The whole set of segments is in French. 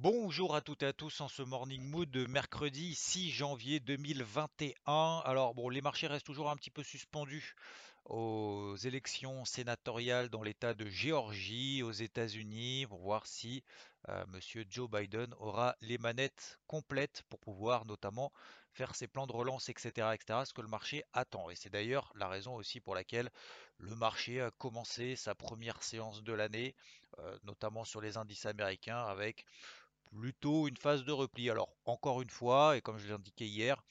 Bonjour à toutes et à tous en ce morning mood de mercredi 6 janvier 2021. Alors bon, les marchés restent toujours un petit peu suspendus aux élections sénatoriales dans l'État de Géorgie aux États-Unis pour voir si euh, Monsieur Joe Biden aura les manettes complètes pour pouvoir notamment faire ses plans de relance, etc., etc., ce que le marché attend. Et c'est d'ailleurs la raison aussi pour laquelle le marché a commencé sa première séance de l'année, euh, notamment sur les indices américains, avec plutôt une phase de repli. Alors encore une fois, et comme je l'ai indiqué hier,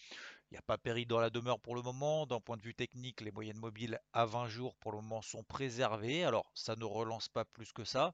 il n'y a pas péril dans la demeure pour le moment. D'un point de vue technique, les moyennes mobiles à 20 jours pour le moment sont préservées. Alors ça ne relance pas plus que ça.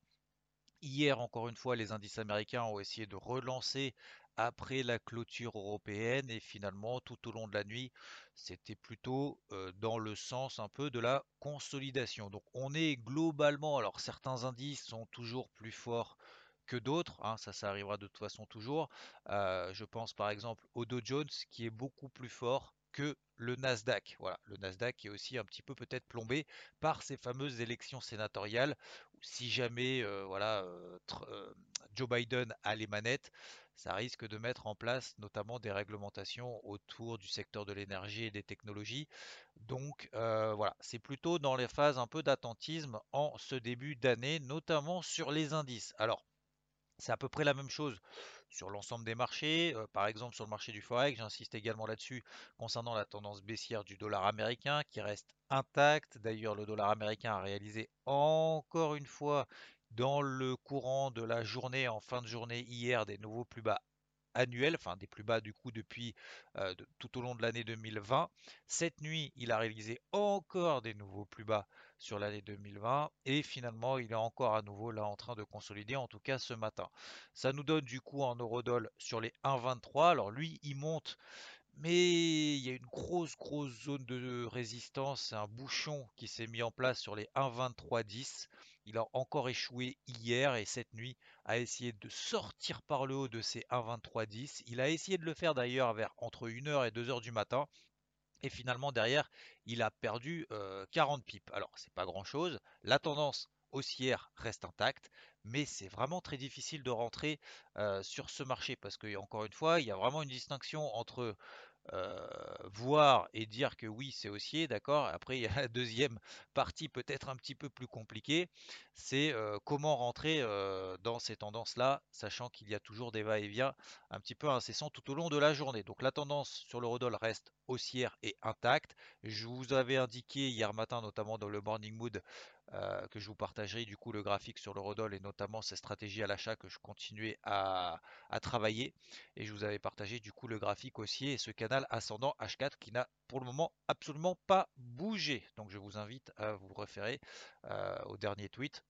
Hier, encore une fois, les indices américains ont essayé de relancer après la clôture européenne et finalement tout au long de la nuit c'était plutôt euh, dans le sens un peu de la consolidation donc on est globalement alors certains indices sont toujours plus forts que d'autres, hein, ça, ça arrivera de toute façon toujours. Euh, je pense par exemple au Dow Jones qui est beaucoup plus fort que le Nasdaq. Voilà, le Nasdaq est aussi un petit peu peut-être plombé par ces fameuses élections sénatoriales. Si jamais euh, voilà, euh, Joe Biden a les manettes, ça risque de mettre en place notamment des réglementations autour du secteur de l'énergie et des technologies. Donc voilà, c'est plutôt dans les phases un peu d'attentisme en ce début d'année, notamment sur les indices. Alors, c'est à peu près la même chose sur l'ensemble des marchés. Par exemple, sur le marché du Forex, j'insiste également là-dessus concernant la tendance baissière du dollar américain qui reste intacte. D'ailleurs, le dollar américain a réalisé encore une fois dans le courant de la journée, en fin de journée hier, des nouveaux plus bas annuel, enfin des plus bas du coup depuis euh, tout au long de l'année 2020. Cette nuit, il a réalisé encore des nouveaux plus bas sur l'année 2020 et finalement il est encore à nouveau là en train de consolider, en tout cas ce matin. Ça nous donne du coup un eurodoll sur les 1,23. Alors lui, il monte mais il y a une grosse, grosse zone de résistance, un bouchon qui s'est mis en place sur les 1,2310. Il a encore échoué hier et cette nuit a essayé de sortir par le haut de ces 1,2310. Il a essayé de le faire d'ailleurs vers entre 1h et 2h du matin. Et finalement derrière, il a perdu 40 euh, pips. Alors c'est pas grand chose. La tendance haussière reste intacte, mais c'est vraiment très difficile de rentrer euh, sur ce marché parce que encore une fois, il y a vraiment une distinction entre euh, voir et dire que oui, c'est haussier, d'accord. Après, il y a la deuxième partie peut-être un petit peu plus compliquée, c'est euh, comment rentrer euh, dans ces tendances-là, sachant qu'il y a toujours des va-et-vient un petit peu incessants tout au long de la journée. Donc la tendance sur l'eurodoll reste haussière et intacte. Je vous avais indiqué hier matin, notamment dans le Morning Mood, euh, que je vous partagerai du coup le graphique sur l'eurodoll et notamment ces stratégies à l'achat que je continuais à, travailler. Et je vous avais partagé du coup le graphique aussi et ce canal ascendant H4 qui n'a pour le moment absolument pas bougé. Donc je vous invite à vous référer euh, au dernier tweet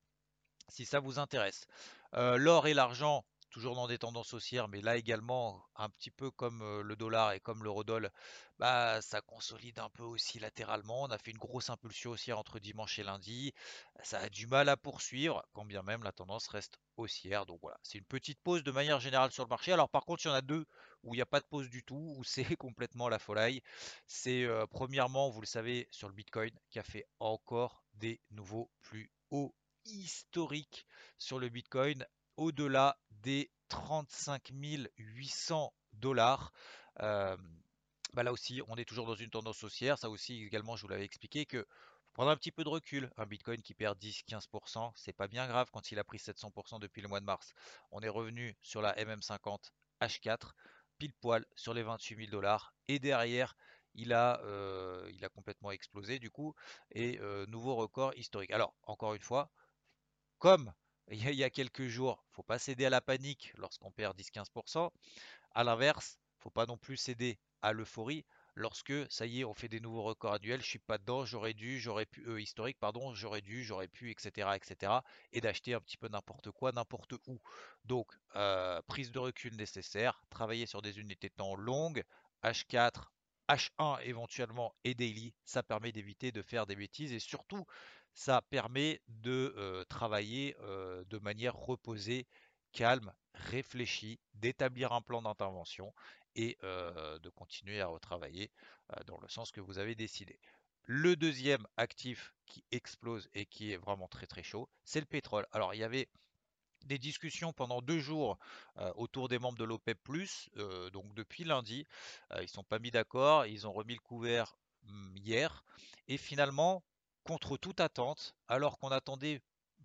si ça vous intéresse. Euh, l'or et l'argent toujours dans des tendances haussières, mais là également, un petit peu comme le dollar et comme l'eurodoll, bah, ça consolide un peu aussi latéralement. On a fait une grosse impulsion haussière entre dimanche et lundi. Ça a du mal à poursuivre, quand bien même la tendance reste haussière. Donc voilà, c'est une petite pause de manière générale sur le marché. Alors par contre, il y en a deux où il n'y a pas de pause du tout, où c'est complètement la folie. C'est premièrement, vous le savez, sur le Bitcoin, qui a fait encore des nouveaux plus hauts historiques sur le Bitcoin au-delà des 35 800 dollars. Euh, bah là aussi, on est toujours dans une tendance haussière. Ça aussi, également, je vous l'avais expliqué que prendre un petit peu de recul. Un Bitcoin qui perd 10-15%, c'est pas bien grave quand il a pris 700% depuis le mois de mars. On est revenu sur la MM50 H4, pile poil sur les 28 000 dollars. Et derrière, il a, euh, il a complètement explosé du coup. Et euh, nouveau record historique. Alors, encore une fois, comme il y a quelques jours, faut pas céder à la panique lorsqu'on perd 10-15%. À l'inverse, faut pas non plus céder à l'euphorie lorsque ça y est, on fait des nouveaux records annuels, je suis pas dedans, j'aurais dû, j'aurais pu, euh, historique, pardon, j'aurais dû, j'aurais pu, etc., etc., et d'acheter un petit peu n'importe quoi, n'importe où. Donc, euh, prise de recul nécessaire, travailler sur des unités de temps longues, H4, H1 éventuellement et daily, ça permet d'éviter de faire des bêtises et surtout, ça permet de travailler de manière reposée, calme, réfléchie, d'établir un plan d'intervention et de continuer à retravailler dans le sens que vous avez décidé. Le deuxième actif qui explose et qui est vraiment très très chaud, c'est le pétrole. Alors il y avait des discussions pendant deux jours autour des membres de l'OPEP+, donc depuis lundi, ils ne sont pas mis d'accord, ils ont remis le couvert mmh, hier, et finalement, contre toute attente, alors qu'on attendait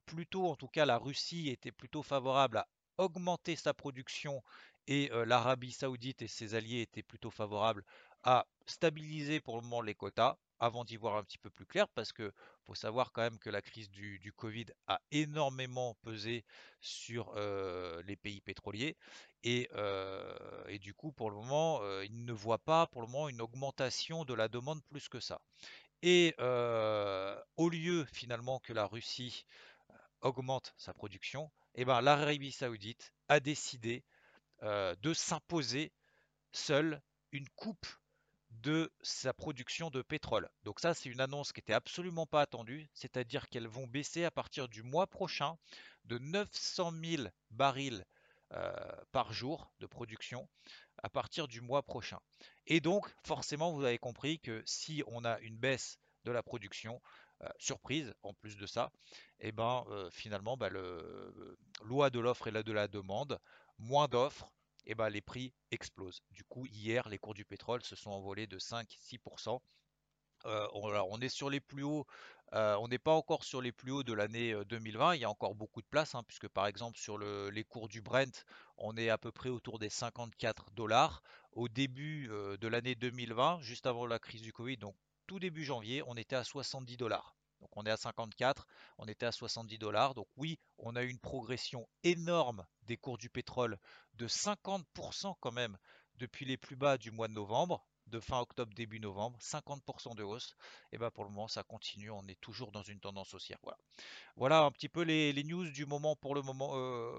plutôt, en tout cas la Russie était plutôt favorable à augmenter sa production et l'Arabie saoudite et ses alliés étaient plutôt favorables à stabiliser pour le moment les quotas avant d'y voir un petit peu plus clair parce que faut savoir quand même que la crise du, Covid a énormément pesé sur les pays pétroliers et, et, du coup pour le moment ils ne voient pas pour le moment une augmentation de la demande plus que ça. Et au lieu finalement que la Russie augmente sa production, eh ben, l'Arabie saoudite a décidé de s'imposer seule une coupe de sa production de pétrole. Donc ça, c'est une annonce qui n'était absolument pas attendue, c'est-à-dire qu'elles vont baisser à partir du mois prochain de 900 000 barils par jour de production à partir du mois prochain. Et donc, forcément, vous avez compris que si on a une baisse de la production, euh, surprise en plus de ça, et eh ben finalement, bah, le, loi de l'offre et la de la demande, moins d'offres, et ben, les prix explosent. Du coup, hier, les cours du pétrole se sont envolés de 5-6%. Euh, on, est sur les plus hauts, on n'est pas encore sur les plus hauts de l'année 2020, il y a encore beaucoup de place, hein, puisque par exemple sur les cours du Brent, on est à peu près autour des 54 dollars. Au début de l'année 2020, juste avant la crise du Covid, donc tout début janvier, on était à 70 dollars. Donc on est à 54, on était à 70 dollars. Donc oui, on a eu une progression énorme des cours du pétrole de 50% quand même depuis les plus bas du mois de novembre, de fin octobre, début novembre, 50% de hausse. Et bien pour le moment, ça continue, on est toujours dans une tendance haussière. Voilà, voilà un petit peu les, news du moment pour le moment, euh,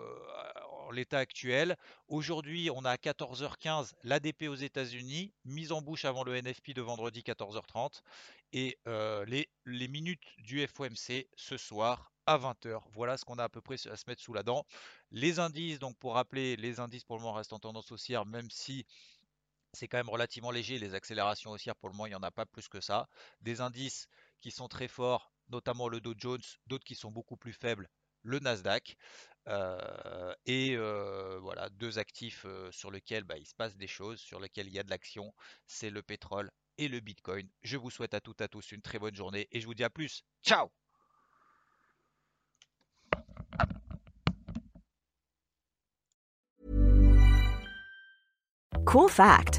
l'état actuel. Aujourd'hui, on a à 14h15 l'ADP aux États-Unis, mise en bouche avant le NFP de vendredi 14h30 et euh, les, minutes du FOMC ce soir à 20h. Voilà ce qu'on a à peu près à se mettre sous la dent. Les indices, donc pour rappeler, les indices pour le moment restent en tendance haussière, même si c'est quand même relativement léger. Les accélérations haussières, pour le moment, il n'y en a pas plus que ça. Des indices qui sont très forts, notamment le Dow Jones, d'autres qui sont beaucoup plus faibles, le Nasdaq. Euh, et euh, voilà, deux actifs euh, sur lesquels bah, il se passe des choses, sur lesquels il y a de l'action, c'est le pétrole et le Bitcoin. Je vous souhaite à toutes et à tous une très bonne journée et je vous dis à plus. Ciao Cool fact,